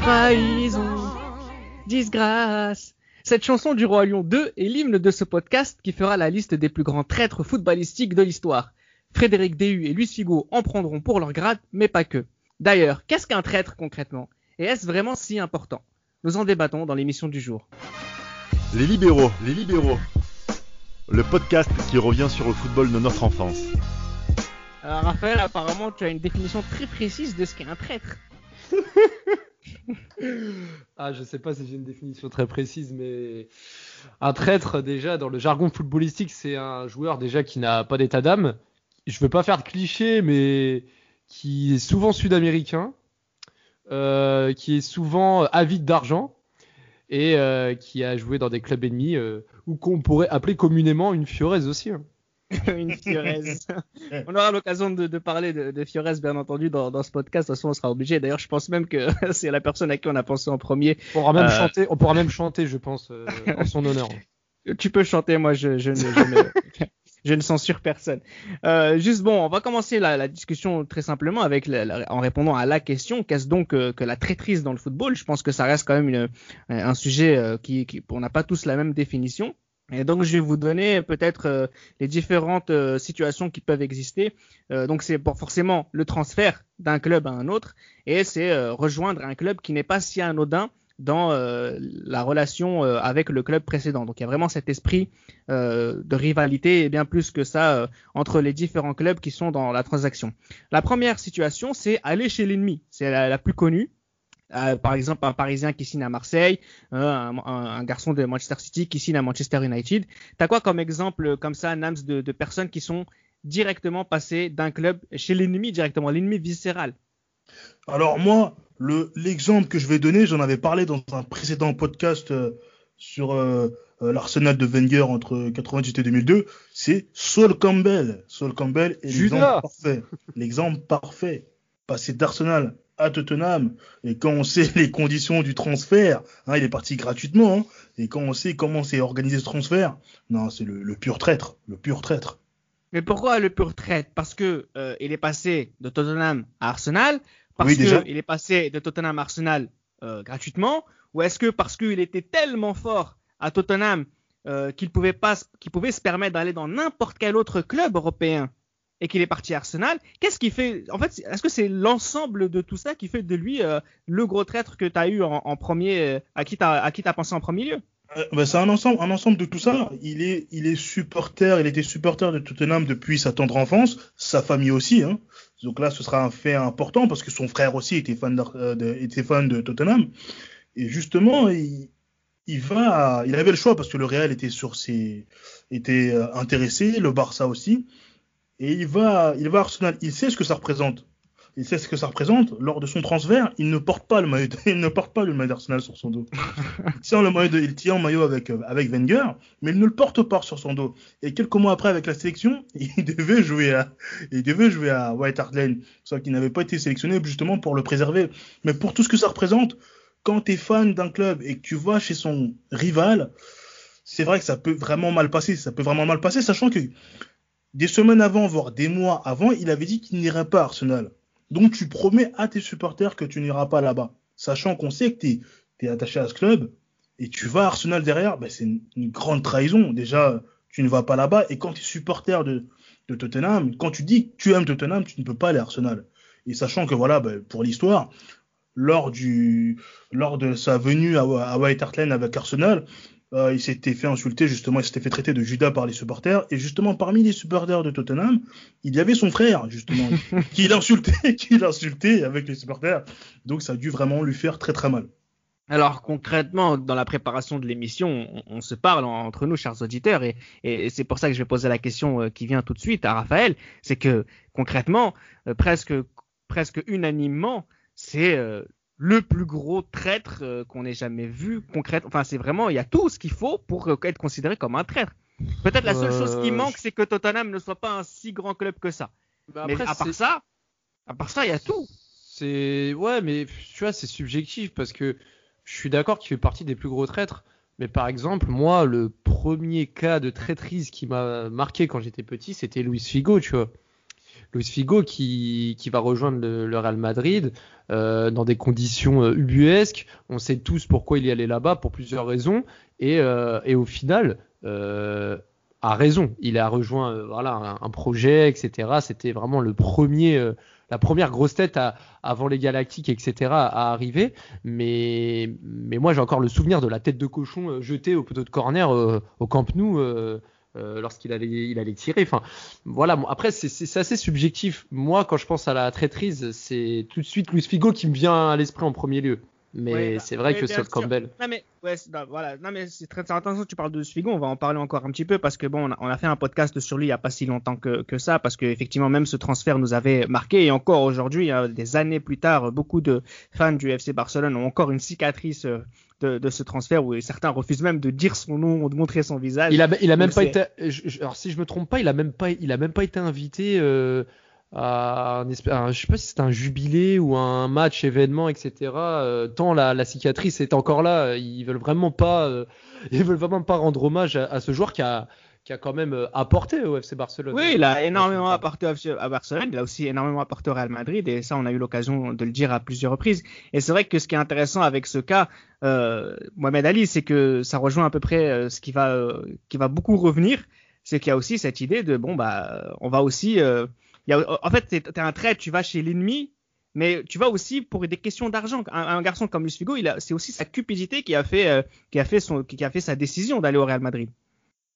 Trahison, disgrâce. Cette chanson du Roi Lion 2 est l'hymne de ce podcast qui fera la liste des plus grands traîtres footballistiques de l'histoire. Frédéric Déhu et Luis Figo en prendront pour leur grade, mais pas que. D'ailleurs, qu'est-ce qu'un traître concrètement? Et est-ce vraiment si important? Nous en débattons dans l'émission du jour. Les libéraux, les libéraux. Le podcast qui revient sur le football de notre enfance. Alors Raphaël, apparemment tu as une définition très précise de ce qu'est un traître. ah, je sais pas si j'ai une définition très précise, mais un traître, déjà, dans le jargon footballistique, c'est un joueur déjà qui n'a pas d'état d'âme. Je veux pas faire de cliché, mais qui est souvent sud-américain, euh, qui est souvent avide d'argent et euh, qui a joué dans des clubs ennemis euh, ou qu'on pourrait appeler communément une Fiorez aussi. Hein. une Fiorez. on aura l'occasion de, de, parler de, de Fiorez, bien entendu, dans, dans, ce podcast. De toute façon, on sera obligé. D'ailleurs, je pense même que c'est la personne à qui on a pensé en premier. On pourra même, euh... chanter, on pourra même chanter, je pense, euh, en son honneur. Tu peux chanter, moi, je, je, je, je je ne censure personne. Euh, juste bon, on va commencer la, la discussion très simplement avec la, la, en répondant à la question qu'est-ce donc euh, que la traîtrise dans le football? Je pense que ça reste quand même une, un sujet euh, qui, qui on n'a pas tous la même définition. Et donc je vais vous donner peut-être euh, les différentes euh, situations qui peuvent exister. Euh, donc c'est forcément le transfert d'un club à un autre et c'est rejoindre un club qui n'est pas si anodin dans la relation avec le club précédent. Donc il y a vraiment cet esprit de rivalité et bien plus que ça entre les différents clubs qui sont dans la transaction. La première situation c'est aller chez l'ennemi. C'est la plus connue. Euh, par exemple, un Parisien qui signe à Marseille, euh, un, un, un, garçon de Manchester City qui signe à Manchester United. T'as quoi comme exemple comme ça, Nams, de, de personnes qui sont directement passées d'un club chez l'ennemi directement, l'ennemi viscéral? Alors moi, le l'exemple que je vais donner, j'en avais parlé dans un précédent podcast euh, sur euh, l'arsenal de Wenger entre 98 et 2002, c'est Saul Campbell. Saul Campbell est l'exemple parfait. L'exemple parfait. Passé d'Arsenal à Tottenham. Et quand on sait les conditions du transfert, hein, il est parti gratuitement. Hein, et quand on sait comment c'est organisé ce transfert, non, c'est le, le, pur traître, le pur traître. Mais pourquoi le pur traître? Parce que euh, il est passé de Tottenham à Arsenal, parce Oui, qu'il est passé de Tottenham à Arsenal euh, gratuitement, ou est-ce que parce qu'il était tellement fort à Tottenham euh, qu'il pouvait pas, qu'il pouvait se permettre d'aller dans n'importe quel autre club européen? Et qu'il est parti à Arsenal, qu'est-ce qui fait En fait, est-ce que c'est l'ensemble de tout ça qui fait de lui euh, le gros traître que tu as eu en, premier, euh, à qui qui t'as pensé en premier lieu? Euh, bah, c'est un ensemble, un ensemble de tout ça. Il est, il est supporter, il était supporter de Tottenham depuis sa tendre enfance, sa famille aussi. Hein. Donc là, ce sera un fait important parce que son frère aussi était fan de, de était fan de Tottenham. Et justement, il, il va, il avait le choix parce que le Real était sur ses, était intéressé, le Barça aussi et il va, il va à Arsenal. Il sait ce que ça représente. Il sait ce que ça représente. Lors de son transfert, il ne porte pas le maillot, il ne porte pas le maillot d'Arsenal sur son dos. il tient le maillot, de, il tient le maillot avec avec Wenger, mais il ne le porte pas sur son dos. Et quelques mois après, avec la sélection, il devait jouer à, il devait jouer à White Hart Lane, sauf qu'il n'avait pas été sélectionné justement pour le préserver. Mais pour tout ce que ça représente, quand tu es fan d'un club et que tu vas chez son rival, c'est vrai que ça peut vraiment mal passer. Ça peut vraiment mal passer, sachant que des semaines avant, voire des mois avant, il avait dit qu'il n'irait pas à Arsenal. Donc tu promets à tes supporters que tu n'iras pas là-bas, sachant qu'on sait que tu es, attaché à ce club et tu vas à Arsenal derrière, ben c'est une, grande trahison. Déjà, tu ne vas pas là-bas et quand tu es supporter de, Tottenham, quand tu dis que tu aimes Tottenham, tu ne peux pas aller à Arsenal. Et sachant que voilà, ben, pour l'histoire, lors de sa venue à, à White Hart Lane avec Arsenal, euh, il s'était fait insulter justement, il s'était fait traiter de Judas par les supporters et justement parmi les supporters de Tottenham, il y avait son frère justement qui l'insultait, qui l'insultait avec les supporters. Donc ça a dû vraiment lui faire très très mal. Alors concrètement, dans la préparation de l'émission, on, on, se parle entre nous, chers auditeurs, et, et c'est pour ça que je vais poser la question euh, qui vient tout de suite à Raphaël. C'est que concrètement, euh, presque presque unanimement, c'est euh, le plus gros traître euh, qu'on ait jamais vu concrètement. Enfin, c'est vraiment, il y a tout ce qu'il faut pour euh, être considéré comme un traître. Peut-être la seule euh... chose qui manque, c'est que Tottenham ne soit pas un si grand club que ça. Bah après, mais à part ça, à part ça, il y a tout. C'est ouais, mais tu vois, c'est subjectif parce que je suis d'accord qu'il fait partie des plus gros traîtres. Mais par exemple, moi, le premier cas de traîtrise qui m'a marqué quand j'étais petit, c'était Luis Figo, tu vois. Luis Figo qui, qui va rejoindre le, Real Madrid euh, dans des conditions euh, ubuesques. On sait tous pourquoi il y allait là-bas pour plusieurs raisons et, euh, et au final a raison. Il a rejoint voilà un, projet, etc. C'était vraiment le premier, la première grosse tête avant les Galactiques, etc. à arriver. Mais, mais moi j'ai encore le souvenir de la tête de cochon jetée au poteau de corner au Camp Nou. Euh, lorsqu'il allait, il allait tirer. Enfin, voilà. Après, c'est assez subjectif. Moi, quand je pense à la traîtrise, c'est tout de suite Luis Figo qui me vient à l'esprit en premier lieu. Mais Ouais, bah, c'est vrai que sûr. Campbell. Non mais ouais, c'est- non, voilà, non mais c'est très intéressant que tu parles de Sfigo, on va en parler encore un petit peu parce que bon, on a, on a fait un podcast sur lui il y a pas si longtemps que, que ça parce que effectivement même ce transfert nous avait marqué et encore aujourd'hui, hein, des années plus tard, beaucoup de fans du FC Barcelone ont encore une cicatrice euh, de, de ce transfert où certains refusent même de dire son nom ou de montrer son visage. Il a, il a même Donc, pas été. je- je- alors si je me trompe pas, il a même pas, il a même pas été invité euh, à un, espèce- un- je sais pas si c'était un jubilé ou un match événement, etc. euh, tant la, la cicatrice est encore là. Ils veulent vraiment pas, euh, ils veulent vraiment pas rendre hommage à, à ce joueur qui a, qui a quand même euh, apporté au FC Barcelone. Oui, il a énormément apporté à Barcelone, il a aussi énormément apporté au Real Madrid, et ça, on a eu l'occasion de le dire à plusieurs reprises. Et c'est vrai que ce qui est intéressant avec ce cas, euh, Mohamed Ali, c'est que ça rejoint à peu près ce qui va, qui va beaucoup revenir, c'est qu'il y a aussi cette idée de, bon, bah, on va aussi... euh, y a, en fait, t'es un trait, tu vas chez l'ennemi, mais tu vas aussi pour des questions d'argent. Un, un garçon comme Luis Figo, c'est aussi sa cupidité qui a fait, euh, qui a fait son, qui a fait sa décision d'aller au Real Madrid.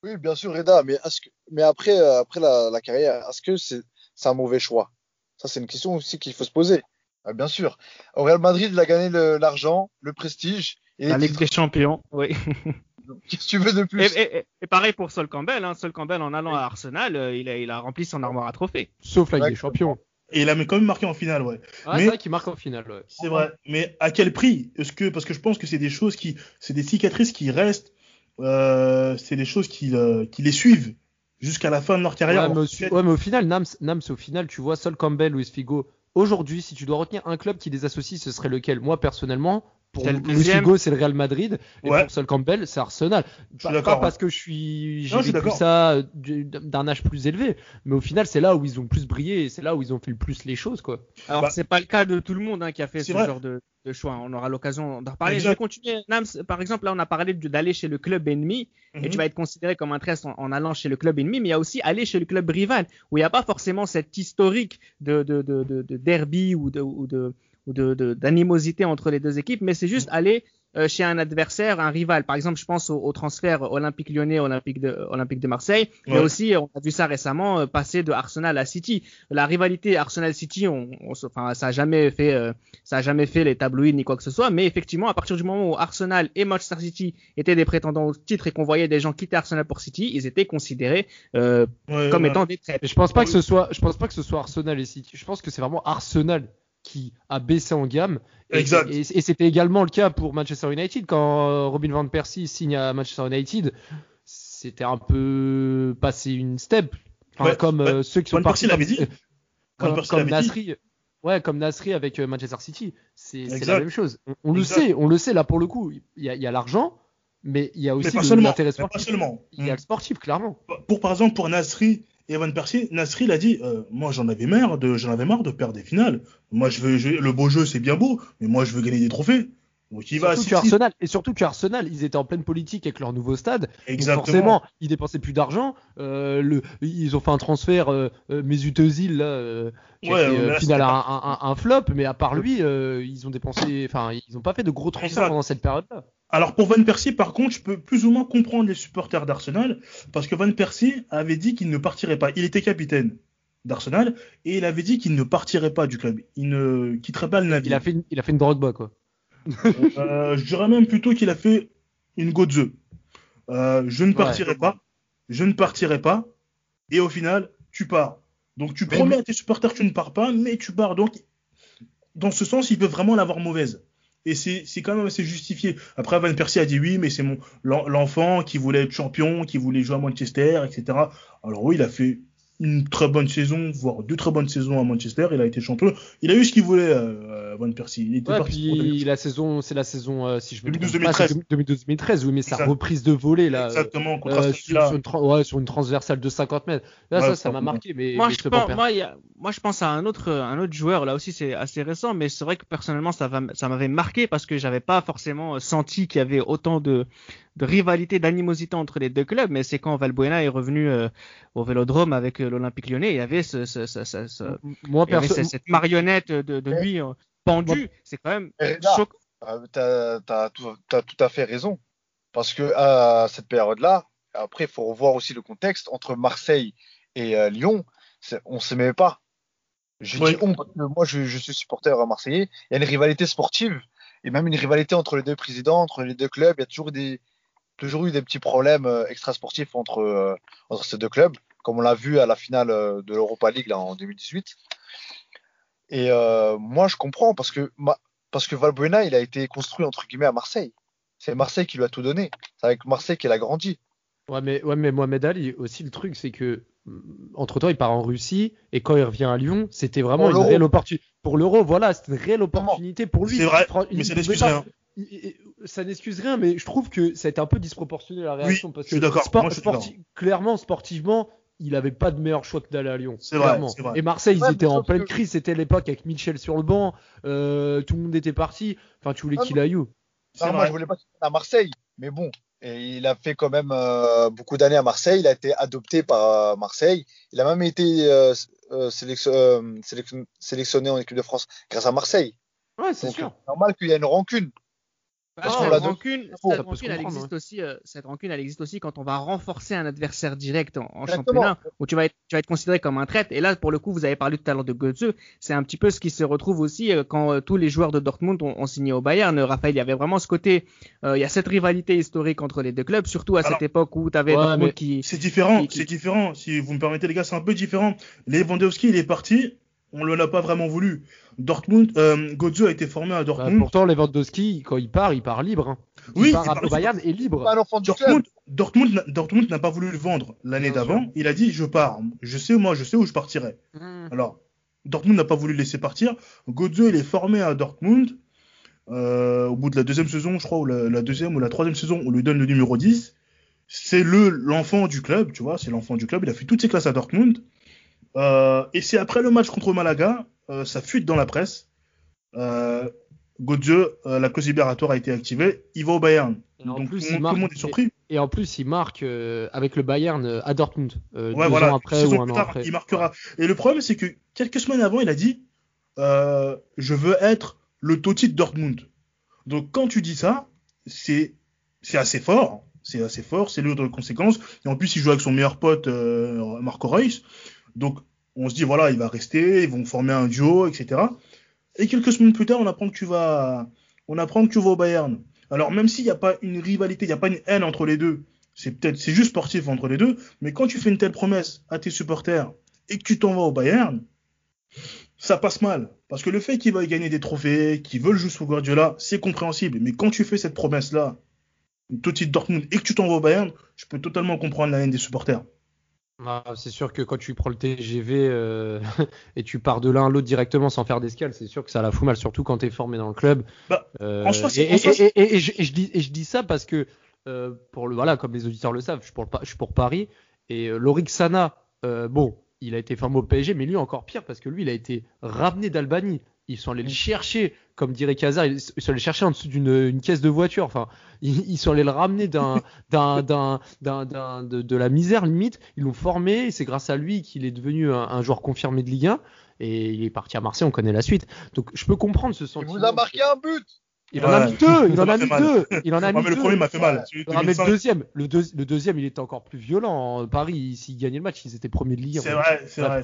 Oui, bien sûr, Reda, mais, est-ce que, mais après, euh, après la, la carrière, est-ce que c'est un mauvais choix? Ça, c'est une question aussi qu'il faut se poser. Ah, bien sûr. Au Real Madrid, il a gagné l'argent, le, prestige. Et La Ligue des Champions, oui. Qu'est-ce que tu veux de plus? Et, et- et- et pareil pour Sol Campbell. Hein. Sol Campbell, en allant à Arsenal, euh, il, a, il a rempli son armoire à trophées. Sauf la Ligue des. Champions. Et il a quand même marqué en finale, ouais. Ah, Mais- C'est vrai qu'il marque en finale. Ouais. C'est vrai. Mais à quel prix? Est-ce que parce que je pense que c'est des choses qui, c'est des cicatrices qui restent, euh, c'est des choses qui, euh, qui les suivent jusqu'à la fin de leur carrière. Ouais, mais, au, fait, ouais, mais au final, Nams, Nams, au final, tu vois, Sol Campbell, Luis Figo, aujourd'hui, si tu dois retenir un club qui les associe, ce serait lequel? Moi, personnellement, pour le Luis. Figo, c'est le Real Madrid, et Ouais. pour Sol Campbell, c'est Arsenal. Je suis Pas, d'accord, pas parce que je suis, j'ai vécu ça euh, du- d'un âge plus élevé, mais au final, c'est là où ils ont le plus brillé, et c'est là où ils ont fait le plus les choses, quoi. Alors, Bah- c'est pas le cas de tout le monde hein, qui a fait ce vrai. genre de, de choix. On aura l'occasion d'en reparler. Exact. Je vais continuer. Nams, par exemple, là, on a parlé d'aller chez le club ennemi, et Mhm. tu vas être considéré comme un tresse en, en allant chez le club ennemi, mais il y a aussi aller chez le club rival, où il n'y a pas forcément cet historique de, de, de, de, de derby ou de, ou ou de de- d'animosité entre les deux équipes, mais c'est juste aller euh, chez un adversaire, un rival. Par exemple, je pense au, au transfert Olympique Lyonnais, Olympique de, Olympique de Marseille, mais aussi on a vu ça récemment euh, passer de Arsenal à City. La rivalité Arsenal-City, on, on se- enfin, ça a jamais fait, euh, ça a jamais fait les tabloïds ni quoi que ce soit, mais effectivement, à partir du moment où Arsenal et Manchester City étaient des prétendants au titre et qu'on voyait des gens quitter Arsenal pour City, ils étaient considérés ouais, comme ouais. étant des traîtres. Je pense pas que ce soit, je pense pas que ce soit Arsenal et City. Je pense que c'est vraiment Arsenal qui a baissé en gamme. Et, Exact. et, et c'était également le cas pour Manchester United quand Robin van Persie signe à Manchester United. C'était un peu passé une step. Enfin, Ouais, comme euh, ceux qui sont Van partis comme, dit. comme, Van comme dit. Nasri. Ouais, comme Nasri avec euh, Manchester City. C'est la même chose. On, on le sait, on le sait là pour le coup. Il y a, l'argent, mais il y a aussi l'intérêt sportif. seulement. Il y a le sportif, clairement. Pour par exemple pour Nasri et Persie, Nasri l'a dit, euh, moi j'en avais marre de, j'en avais marre de perdre des finales. Moi je veux, je- le beau jeu c'est bien beau, mais moi je veux gagner des trophées. Donc il va Surtout que. Arsenal, et surtout que Arsenal, ils étaient en pleine politique avec leur nouveau stade. Exactement. forcément, ils dépensaient plus d'argent. Euh, ils ont fait un transfert euh, euh, Mesut Özil là, qui a Ouais, été, mais là, final un, un- flop, mais à part lui, ils ont dépensé, enfin, ils ont pas fait de gros transferts pendant cette période-là. Alors pour Van Persie, par contre, je peux plus ou moins comprendre les supporters d'Arsenal, parce que Van Persie avait dit qu'il ne partirait pas. Il était capitaine d'Arsenal, et il avait dit qu'il ne partirait pas du club. Il ne quitterait pas le Il navire. a fait, une, il a fait une Drogba quoi. Euh, je dirais même plutôt qu'il a fait une Godze. Euh, je ne partirai pas, je ne partirai pas, et au final, tu pars. Donc tu promets à tes supporters que tu ne pars pas, mais tu pars. Donc, dans ce sens, il peut vraiment l'avoir mauvaise. Et c'est quand même assez justifié. Après, Van Persie a dit oui, mais c'est mon l'en- l'enfant qui voulait être champion, qui voulait jouer à Manchester, etc. Alors oui, il a fait une très bonne saison, voire deux très bonnes saisons à Manchester. Il a été champion. Il a eu ce qu'il voulait, euh, Van Persie. Il était Ouais, puis la saison, c'est la saison, euh, si je me 2012, trompe pas, c'est 2012-2013, oui, mais sa reprise de volée là. euh, Exactement, contre euh, Aston sur, sur une, tra- ouais, sur une transversale de 50 mètres. Là, Ouais, ça, ça m'a marqué. Mais, Moi, mais je pense, moi, y a, moi, je pense à un autre, un autre joueur. Là aussi, c'est assez récent, mais c'est vrai que personnellement, ça, va, ça m'avait marqué parce que j'avais pas forcément senti qu'il y avait autant de, de rivalité, d'animosité entre les deux clubs. Mais c'est quand Valbuena est revenu euh, au Vélodrome avec euh, l'Olympique Lyonnais, il y avait ce, ce, ce, ce- ce- Moi, il y avait perso- cette, marionnette de, de lui euh, pendu. C'est quand même choquant. Euh, T'as t'as tout, à fait raison. Parce que à cette période-là, après, il faut revoir aussi le contexte entre Marseille et euh, Lyon. On ne s'aimait pas. Je Oui. dis on parce que moi, je, je suis supporter marseillais. Il y a une rivalité sportive et même une rivalité entre les deux présidents, entre les deux clubs. Il y a toujours des, toujours eu des petits problèmes euh, extrasportifs entre, euh, entre ces deux clubs, comme on l'a vu à la finale euh, de l'Europa League là, en 2018. Et euh, moi, je comprends parce que, ma- parce que Valbuena, il a été construit entre guillemets à Marseille. C'est Marseille qui lui a tout donné. C'est avec Marseille qu'il a grandi. Ouais, mais, ouais, mais Mohamed Ali, aussi, le truc, c'est que entre temps, il part en Russie et quand il revient à Lyon, c'était vraiment Pour une réelle opportunité. Pour l'Euro, voilà, c'était une réelle opportunité pour lui. C'est vrai, il- mais ça n'excuse rien. Ça n'excuse rien, mais je trouve que ça a été un peu disproportionné la réaction. parce je suis que sport- Moi, je suis sporti- clairement, sportivement, il avait pas de meilleur choix que d'aller à Lyon. C'est vrai. Et Marseille, Ouais, ils étaient en pleine que- crise. C'était l'époque avec Michel sur le banc. euh, tout le monde était parti. Enfin, tu voulais Ah qu'il aille où? Moi, je voulais pas qu'il à Marseille, mais bon. Et il a fait quand même euh, beaucoup d'années à Marseille. Il a été adopté par euh, Marseille. Il a même été euh, euh, sélection- euh, sélection- sélectionné en équipe de France grâce à Marseille. Ouais, c'est Donc, sûr. c'est normal qu'il y ait une rancune. Ah, rancune, Ça cette rancune, elle existe aussi, euh, cette rancune, elle existe aussi quand on va renforcer un adversaire direct en, en championnat, où tu vas être, tu vas être considéré comme un traître. Et là, pour le coup, vous avez parlé tout à l'heure de Götze. C'est un petit peu ce qui se retrouve aussi euh, quand euh, tous les joueurs de Dortmund ont, ont signé au Bayern. Euh, Raphaël, il y avait vraiment ce côté, euh, il y a cette rivalité historique entre les deux clubs, surtout à Alors, cette époque où tu avais ouais, Dortmund qui, C'est différent, qui- c'est différent. Si vous me permettez, les gars, c'est un peu différent. Lewandowski, il est parti. On ne l'a pas vraiment voulu. Dortmund, euh, a été formé à Bah, Dortmund. pourtant, Lewandowski, quand il part, il part libre. hein. Il oui, part il à part- Bayern et libre. Dortmund, Dortmund, n'a- Dortmund n'a pas voulu le vendre l'année d'avant. Il a dit, je pars. Je sais, moi, je sais où je partirai. Mmh. Alors, Dortmund n'a pas voulu le laisser partir. Götze, il est formé à Dortmund. Euh, au bout de la deuxième saison, je crois, ou la, la deuxième ou la troisième saison, on lui donne le numéro 10. C'est le l'enfant du club, tu vois, c'est l'enfant du club. Il a fait toutes ses classes à Dortmund. Euh, et c'est après le match contre Malaga, euh, ça fuite dans la presse. Euh, Götze, euh, la clause libératoire a été activée. Il va au Bayern. Et en Donc plus, tout, le monde- tout marque- le monde est surpris. Et en plus, il marque euh, avec le Bayern euh, à Dortmund. Ouais, deux voilà. ans après ou un plus an tard, après. il marquera. Et le problème, c'est que quelques semaines avant, il a dit euh, Je veux être le Totti de Dortmund. Donc, quand tu dis ça, c'est c'est assez fort. C'est assez fort, c'est lourd de conséquences. Et en plus, il joue avec son meilleur pote, euh, Marco Reus. Donc, on se dit Voilà, il va rester, ils vont former un duo, etc. Et quelques semaines plus tard, on apprend que tu vas, on apprend que tu vas au Bayern. Alors, même s'il n'y a pas une rivalité, il n'y a pas une haine entre les deux, c'est peut-être, c'est juste sportif entre les deux, mais quand tu fais une telle promesse à tes supporters et que tu t'en vas au Bayern, ça passe mal. Parce que le fait qu'il va gagner des trophées, qu'ils veulent jouer sous Guardiola, c'est compréhensible. Mais quand tu fais cette promesse-là, tout titre Dortmund, et que tu t'en vas au Bayern, je peux totalement comprendre la haine des supporters. Ah, c'est sûr que quand tu prends le TGV euh, et tu pars de l'un à l'autre directement sans faire d'escale, c'est sûr que ça la fout mal, surtout quand tu es formé dans le club. Bah, Euh, en soi, c'est- et, en soi, et- et- et- et je, dis, et je dis ça parce que, euh, pour le, voilà, comme les auditeurs le savent, je suis pour, le Pa- je suis pour Paris. Et euh, euh, bon, il a été formé au PSG, mais lui encore pire parce que lui, il a été ramené d'Albanie. Ils sont allés le chercher, comme dirait Kazar, ils sont allés le chercher en dessous d'une une caisse de voiture. Enfin, ils, ils sont allés le ramener d'un, d'un, d'un, d'un, d'un- de, de la misère limite. Ils l'ont formé. C'est grâce à lui qu'il est devenu un, un joueur confirmé de Ligue 1. Et il est parti à Marseille. On connaît la suite. Donc, je peux comprendre ce Il sentiment. vous a marqué un but. Il en a mis deux. Il en a mis mal. deux. Il en a Ouais, mis mais le deux. premier m'a fait mal. Mais le 2005, deuxième, le, deux- le deuxième, il était encore plus violent. Paris, s'ils gagnaient le match, ils étaient premiers de Ligue 1. C'est vrai, c'est vrai.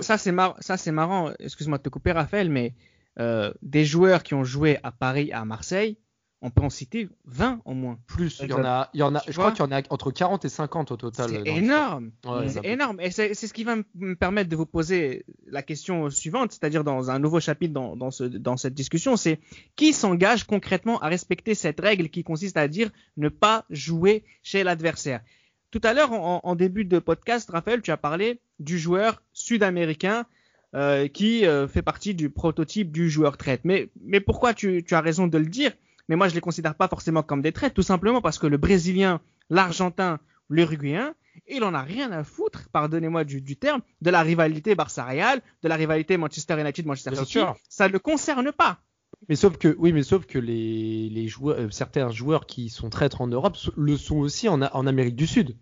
ça, c'est mar... ça c'est marrant. Excuse-moi de te couper, Raphaël, mais euh, des joueurs qui ont joué à Paris, à Marseille, on peut en citer 20 au moins. plus. Il y en a, il y en a, je crois qu'il y en a entre 40 et 50 au total. C'est énorme. Ouais, c'est énorme. Et c'est ce qui va me- me permettre de vous poser la question suivante, c'est-à-dire dans un nouveau chapitre dans, dans, ce, dans cette discussion, c'est qui s'engage concrètement à respecter cette règle qui consiste à dire ne pas jouer chez l'adversaire? Tout à l'heure, en, en début de podcast, Raphaël, tu as parlé du joueur sud-américain euh, qui euh, fait partie du prototype du joueur traite. Mais, mais pourquoi tu, tu as raison de le dire? Mais moi, je les considère pas forcément comme des traites, tout simplement parce que le Brésilien, l'Argentin l'Uruguayen, il en a rien à foutre, pardonnez-moi du, du terme, de la rivalité Barça-Real, de la rivalité Manchester United-Manchester City. sûr. Ça ne le concerne pas. Mais sauf que, oui, mais sauf que les, les joueurs, euh, certains joueurs qui sont traîtres en Europe le sont aussi en Amérique du Sud.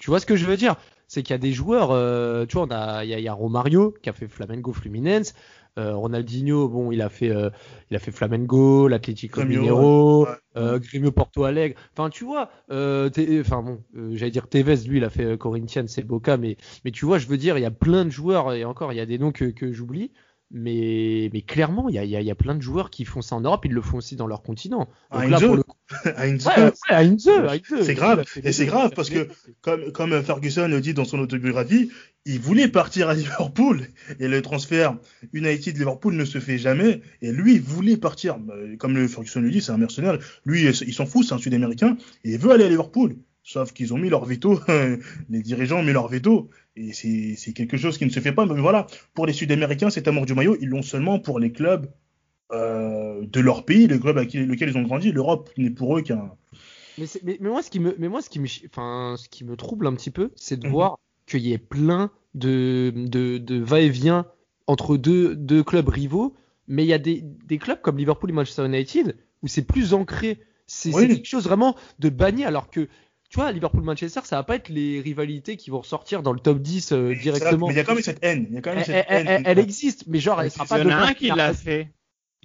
Tu vois ce que je veux dire? C'est qu'il y a des joueurs, euh, tu vois, on a, il y a, il y a Romario qui a fait Flamengo Fluminense, euh, Ronaldinho, bon, il a fait, euh, il a fait Flamengo, l'Atlético Mineiro, ouais. Grêmio Porto Alegre. Enfin, tu vois, enfin bon, j'allais dire Tevez, lui, il a fait Corinthians, c'est Boca, mais, mais tu vois, je veux dire, il y a plein de joueurs et encore, il y a des noms que, que j'oublie. Mais, mais clairement, il y a, y, a, y a plein de joueurs qui font ça en Europe, ils le font aussi dans leur continent. Donc là, Heinze. pour le coup, Heinze. ouais, ouais, Heinze, Heinze. C'est grave. Et c'est grave parce que- comme, comme Ferguson le dit dans son autobiographie, il voulait partir à Liverpool et le transfert United-Liverpool ne se fait jamais. Et lui, il voulait partir. Bah, Comme le Ferguson le dit, c'est un mercenaire. Lui, il s'en fout, c'est un Sud-Américain et il veut aller à Liverpool. Sauf qu'ils ont mis leur veto, les dirigeants ont mis leur veto. Et c'est quelque chose qui ne se fait pas. Mais voilà, pour les Sud-Américains, cet amour du maillot, ils l'ont seulement pour les clubs euh, de leur pays, les clubs avec lesquels ils ont grandi. L'Europe n'est pour eux qu'un. Mais, mais, mais moi, ce qui me, mais moi, ce qui me, enfin, ce qui me trouble un petit peu, c'est de Mhm. voir qu'il y ait plein de, de, de va-et-vient entre deux, deux clubs rivaux, mais il y a des, des clubs comme Liverpool et Manchester United où c'est plus ancré. C'est Oui. c'est quelque chose vraiment de banni, alors que, tu vois, Liverpool-Manchester, ça va pas être les rivalités qui vont ressortir dans le top 10 euh, directement. Mais il y a quand même cette haine. Il y a quand même Elle, cette elle- haine. elle- elle existe, mais genre, elle sera Il pas Il y en de a un qui l'a Michael- fait.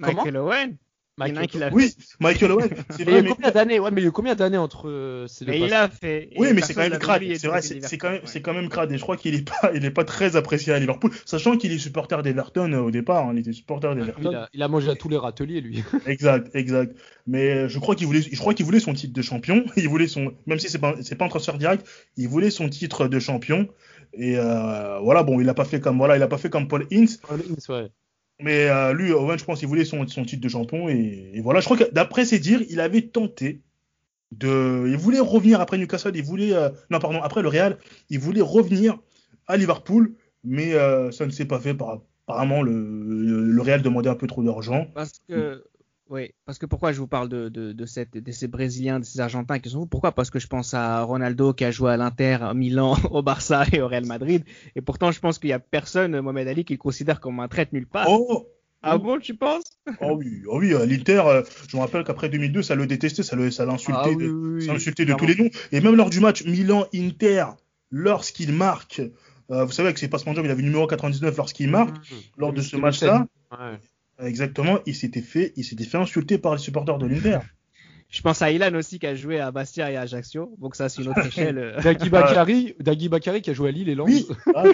Comment? Michael Owen. Il y en a un qui l'a fait. Oui, Michael Owen, c'est Mais il y vrai, a mais, combien d'années Ouais, mais il y a combien d'années entre euh, ces deux Mais il l'a fait. oui, mais c'est quand même crade. C'est vrai, c'est quand même, c'est quand même crade. Et je crois qu'il est pas, il est pas très apprécié à Liverpool, sachant qu'il est supporter d'Everton euh, au départ. hein, il était supporter d'Everton. a, il a mangé à tous les râteliers, lui. Exact, exact. Mais euh, je crois qu'il voulait, je crois qu'il voulait son titre de champion. Il voulait son, même si c'est pas, c'est pas un transfert direct, il voulait son titre de champion. Et euh, voilà, bon, il a pas fait comme, voilà, il a pas fait comme Paul Ince. Ouais. Mais euh, lui, Owen, je pense qu'il voulait son, son titre de champion. Et, et voilà, je crois que d'après ses dires, il avait tenté de. Il voulait revenir après Newcastle. Il voulait. euh, non, pardon, après le Real. Il voulait revenir à Liverpool. Mais euh, ça ne s'est pas fait. Par, apparemment, le, le, le Real demandait un peu trop d'argent. Parce que, oui, parce que pourquoi je vous parle de, de, de, cette, de ces Brésiliens, de ces Argentins qui sont fous Pourquoi? Parce que je pense à Ronaldo qui a joué à l'Inter, à Milan, au Barça et au Real Madrid. Et pourtant, je pense qu'il n'y a personne, Mohamed Ali, qui le considère comme un traître nulle part. Oh, ah bon, tu penses? Oh oui, oh oui, l'Inter, euh, je me rappelle qu'après 2002, ça le détestait, ça le- ça l'insultait Ah de, oui, oui, ça oui. l'insultait de tous les noms. Et même lors du match Milan-Inter, lorsqu'il marque, euh, vous savez, avec ses passements de jambes, il avait le numéro 99 lorsqu'il marque. Mmh. lors de ce match-là, Ouais. Exactement, il s'était fait, il s'était fait insulter par les supporters de l'Inter. Je pense à Ilan aussi qui a joué à Bastia et à Ajaccio. Donc ça, c'est une autre échelle. euh. Dagui Bakary, Dagui Bakary qui a joué à Lille et Lens. Oui, ah, oui.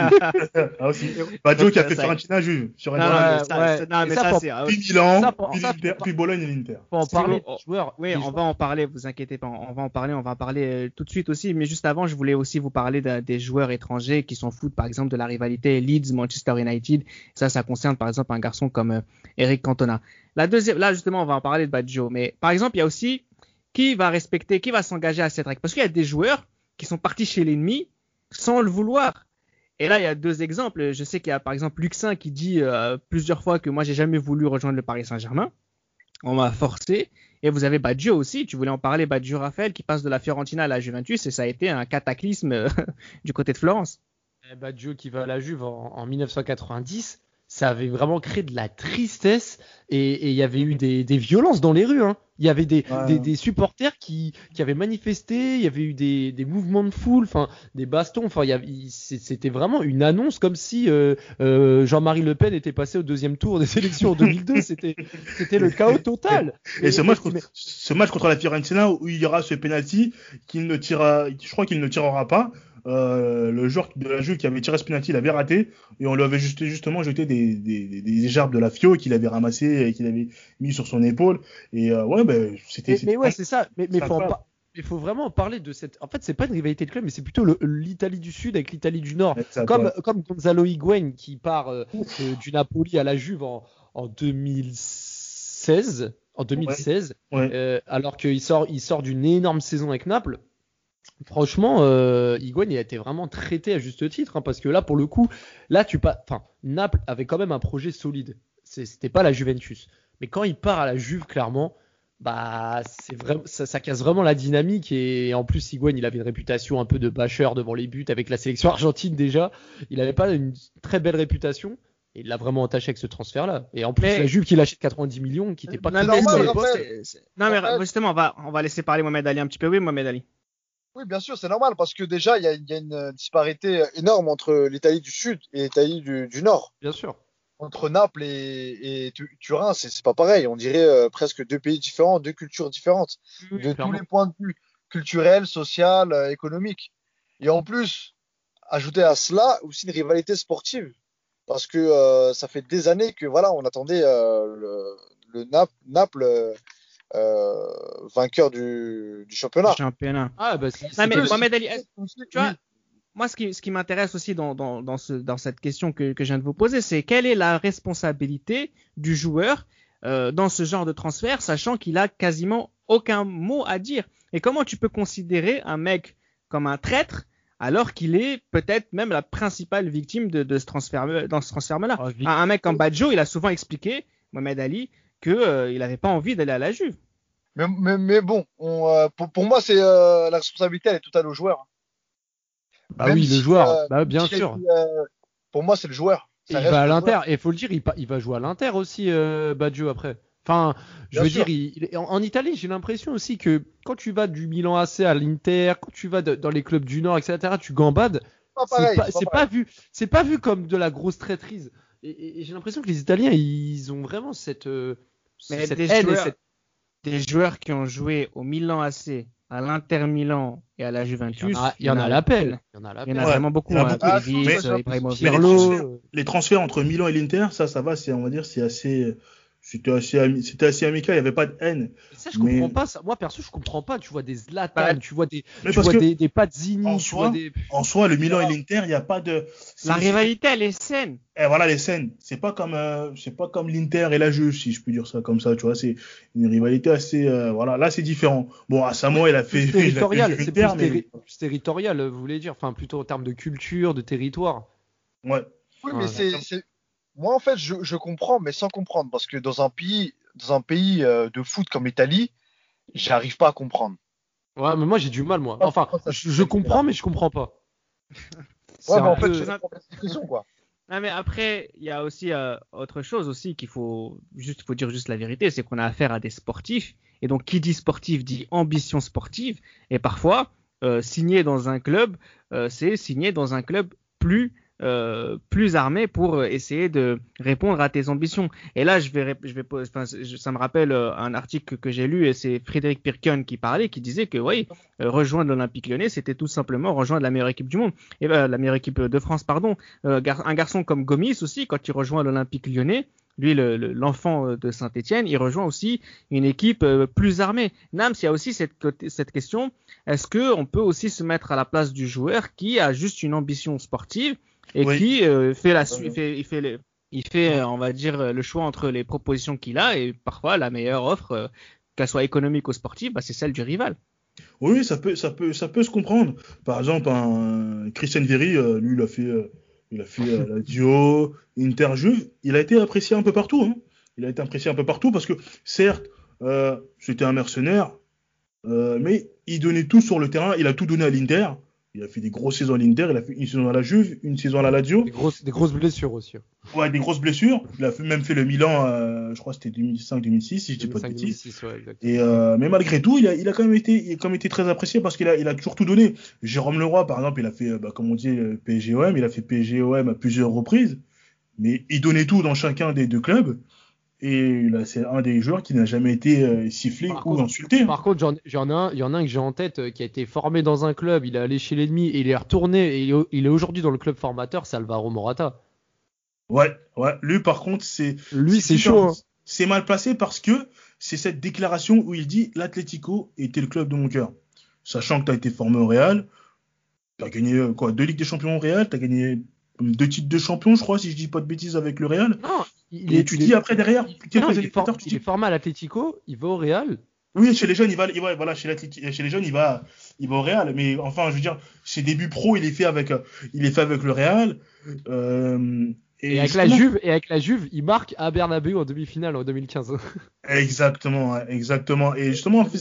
Ah, aussi. Baggio qui a fait ça- Fiorentina Juve sur Non, un non, Ouais, mais ça, ouais. non, mais ça, ça, c'est. puis Milan, Ça, pour- puis, ça, pour- puis Bologne et l'Inter. Faut en parler joueurs. Oui, on joueurs- va en parler, vous inquiétez pas, on va en parler, on va en parler euh, tout de suite aussi, mais juste avant, je voulais aussi vous parler des joueurs étrangers qui sont fous, par exemple, de la rivalité Leeds-Manchester United. Ça, ça concerne par exemple un garçon comme euh, Eric Cantona. La deuxième, là justement, on va en parler de Baggio, mais par exemple, il y a aussi qui va respecter, qui va s'engager à cette règle, parce qu'il y a des joueurs qui sont partis chez l'ennemi sans le vouloir. Et là, il y a deux exemples. Je sais qu'il y a par exemple Luxin qui dit euh, plusieurs fois que moi, j'ai jamais voulu rejoindre le Paris Saint-Germain. On m'a forcé. Et vous avez Baggio aussi, tu voulais en parler, Baggio Raphaël, qui passe de la Fiorentina à la Juventus, et ça a été un cataclysme du côté de Florence. Eh, Baggio qui va à la Juve en, en 1990, ça avait vraiment créé de la tristesse et et il y avait eu des, des violences dans les rues. hein. Il y avait des, Ouais. des, des supporters qui, qui avaient manifesté, il y avait eu des, des mouvements de foule, enfin des bastons. Enfin, c'était vraiment une annonce comme si euh, euh, Jean-Marie Le Pen était passé au deuxième tour des élections en 2002. C'était le chaos total. Et ce match, contre, mais- ce match contre la Fiorentina où il y aura ce penalty qu'il ne tirera, je crois qu'il ne tirera pas. Euh, le joueur de la Juve qui avait tiré ce penalty, il avait raté et on lui avait juste, justement jeté des, des, gerbes de la Fio qu'il avait ramassé et qu'il avait mis sur son épaule. Et euh, ouais, ben c'était. Mais, ouais, c'est ça. Mais, mais faut vraiment parler de cette. En fait, c'est pas une rivalité de club, mais c'est plutôt l'Italie du Sud avec l'Italie du Nord. Ça, Comme, ouais. comme Gonzalo Higuain qui part euh, du Napoli à la Juve en, en 2016. En 2016, Ouais. alors qu'il sort, il sort d'une énorme saison avec Naples. Franchement, euh, Higuain il a été vraiment traité à juste titre, hein, parce que là, pour le coup, là, tu pas, enfin, Naples avait quand même un projet solide. C'était pas la Juventus. Mais quand il part à la Juve, clairement, bah c'est vraiment ça, ça casse vraiment la dynamique et en plus Higuain il avait une réputation un peu de bâcheur devant les buts avec la sélection argentine déjà il avait pas une très belle réputation et il l'a vraiment entaché avec ce transfert là et en plus Mais- la Juve qui l'achète 90 millions qui était pas non, normal, non, mais justement, on va, on va laisser parler Mohamed Ali un petit peu. Oui, Mohamed Ali. Oui, bien sûr, c'est normal parce que déjà, il y a, il y a une disparité énorme entre l'Italie du Sud et l'Italie du, du Nord. bien sûr Entre Naples et, et Tu- Turin, c'est pas pareil. On dirait euh, presque deux pays différents, deux cultures différentes, de tous les points de vue culturels, social, euh, économiques. Et en plus, ajouter à cela aussi une rivalité sportive, parce que euh, ça fait des années que voilà, on attendait euh, le, le Nap- Naples euh, vainqueur du, du championnat. Championnat. ah bah c'est- Non, mais Mohamed Ali, tu vois, Oui. moi, ce qui, ce qui m'intéresse aussi dans, dans, dans, ce, dans cette question que, que je viens de vous poser, c'est quelle est la responsabilité du joueur euh, dans ce genre de transfert, sachant qu'il a quasiment aucun mot à dire. Et comment tu peux considérer un mec comme un traître alors qu'il est peut-être même la principale victime de, de ce transfert, dans ce transfert-là? Ah, un mec comme Badjo, il a souvent expliqué, Mohamed Ali, que euh, il n'avait pas envie d'aller à la Juve. Mais, mais, mais bon, on, euh, pour, pour moi, c'est euh, la responsabilité, elle est totale au joueur. bah Même oui le joueur euh, bah bien si, sûr euh, pour moi, c'est le joueur. Ça il va à l'Inter, et faut le dire, il, va jouer à l'Inter aussi, euh, Baggio après. Enfin, je Bien veux sûr. dire, il- il- en, en Italie, j'ai l'impression aussi que quand tu vas du Milan AC à l'Inter, quand tu vas de- dans les clubs du Nord, etc., tu gambades, c'est pas, pas vu, c'est pas vu comme de la grosse traîtrise. Et, et- et j'ai l'impression que les Italiens, ils ont vraiment cette, euh, Mais cette des haine et joueurs- cette- Des joueurs qui ont joué au Milan AC, à l'Inter Milan et à la Juventus. Il y en a, a à l'appel. Il y en a à Il y en l'appel. a Ouais, vraiment beaucoup. hein. Ah, mais- mais les Pirlo, transferts- Les transferts entre Milan et l'Inter, ça, ça va, c'est, on va dire, c'est assez, c'était assez, ami- c'était assez amical, il n'y avait pas de haine. Ça, je Mais- comprends pas. Ça. Moi, perso, je comprends pas. Tu vois des Zlatan, Bah, tu vois des, tu vois des, des Pazzini, en tu soi, vois des. en soi, le Milan et l'Inter, il n'y a pas de. La rivalité, elle est saine. Et voilà les scènes. C'est pas comme, euh, c'est pas comme l'Inter et la Juve, si je peux dire ça comme ça, tu vois. C'est une rivalité assez, euh, voilà. Là, c'est différent. Bon, à Samoa, il a fait, territorial, c'est Inter, plus, mais terri- plus territorial, vous voulez dire, enfin plutôt en termes de culture, de territoire. ouais. Oui, mais c'est- moi en fait, je, je comprends, mais sans comprendre, parce que dans un pays, dans un pays euh, de foot comme l'Italie, j'arrive pas à comprendre. Ouais, mais moi j'ai du mal, moi. Enfin, je, je comprends, mais je comprends pas. Ouais, mais en fait, peu- je comprends la question, quoi. Ah, mais après, il y a aussi euh, autre chose aussi qu'il faut juste, faut dire juste la vérité, c'est qu'on a affaire à des sportifs. Et donc, qui dit sportif dit ambition sportive. Et parfois, euh, signer dans un club, euh, c'est signer dans un club plus euh, plus armé pour euh, essayer de répondre à tes ambitions. Et là, je vais, je vais, ça me rappelle euh, un article que, j'ai lu et c'est Frédéric Pirken qui parlait, qui disait que oui, rejoindre l'Olympique Lyonnais, c'était tout simplement rejoindre la meilleure équipe du monde et la meilleure équipe de France, pardon. Un garçon comme Gomis aussi, quand il rejoint l'Olympique lyonnais, lui, le- le- l'enfant de Saint-Etienne, il rejoint aussi une équipe plus armée. Nams, il y a aussi cette, cette question, est-ce que on peut aussi se mettre à la place du joueur qui a juste une ambition sportive et Oui. qui euh, fait la su- Ouais. fait, il fait le- il fait, euh, on va dire, euh, le choix entre les propositions qu'il a et parfois la meilleure offre, euh, qu'elle soit économique ou sportive, bah, c'est celle du rival. Oui, ça peut, ça peut, ça peut se comprendre. Par exemple, un Christian Vieri, euh, lui, il a fait, euh, il a fait euh, la Dio, Inter Juve. Il a été apprécié un peu partout. Hein. Il a été apprécié un peu partout parce que, certes, euh, c'était un mercenaire, euh, mais il donnait tout sur le terrain. Il a tout donné à l'Inter. Il a fait des grosses saisons à l'Inter. Il a fait une saison à la Juve, une saison à la Lazio. Des grosses, des grosses blessures aussi. Ouais, des grosses blessures. Il a fait- même fait le Milan, euh, je crois que c'était 2005-2006, si je dis pas de 2005, bêtises. 2006, ouais, exact. Et euh, mais malgré tout, il a, il a quand même été, il a quand même été très apprécié parce qu'il a, il a toujours tout donné. Jérôme Leroy, par exemple, il a fait, euh, bah, comme on dit, PSGOM, il a fait PSGOM à plusieurs reprises, mais il donnait tout dans chacun des deux clubs. Et là, c'est un des joueurs qui n'a jamais été euh, sifflé Par ou contre- insulté. Par contre, il y en a un que j'ai en tête euh, qui a été formé dans un club, il est allé chez l'ennemi et il est retourné et il est, aujourd'hui dans le club formateur, c'est Alvaro Morata. Ouais, ouais. Lui, par contre, c'est, Lui, c'est chaud. hein. C'est mal placé parce que c'est cette déclaration où il dit l'Atlético était le club de mon cœur. Sachant que tu as été formé au Real, tu as gagné euh, quoi, deux Ligues des Champions au Real, tu as gagné deux titres de champion, je crois, si je dis pas de bêtises avec le Real. Non, il Et est, tu dis est- après derrière, quelques non, il est, for- tard, tu il dis est formé à l'Atlético, il va au Real. oui, chez les jeunes, il va, il va voilà, chez, les jeunes, il va, il va au Real. Mais enfin, je veux dire, ses débuts pro, il est fait avec, il est fait avec le Real. Euh, Et, avec la Juve, et avec la Juve, il marque à Bernabeu en demi-finale en 2015. Exactement, exactement. Et justement, en fait,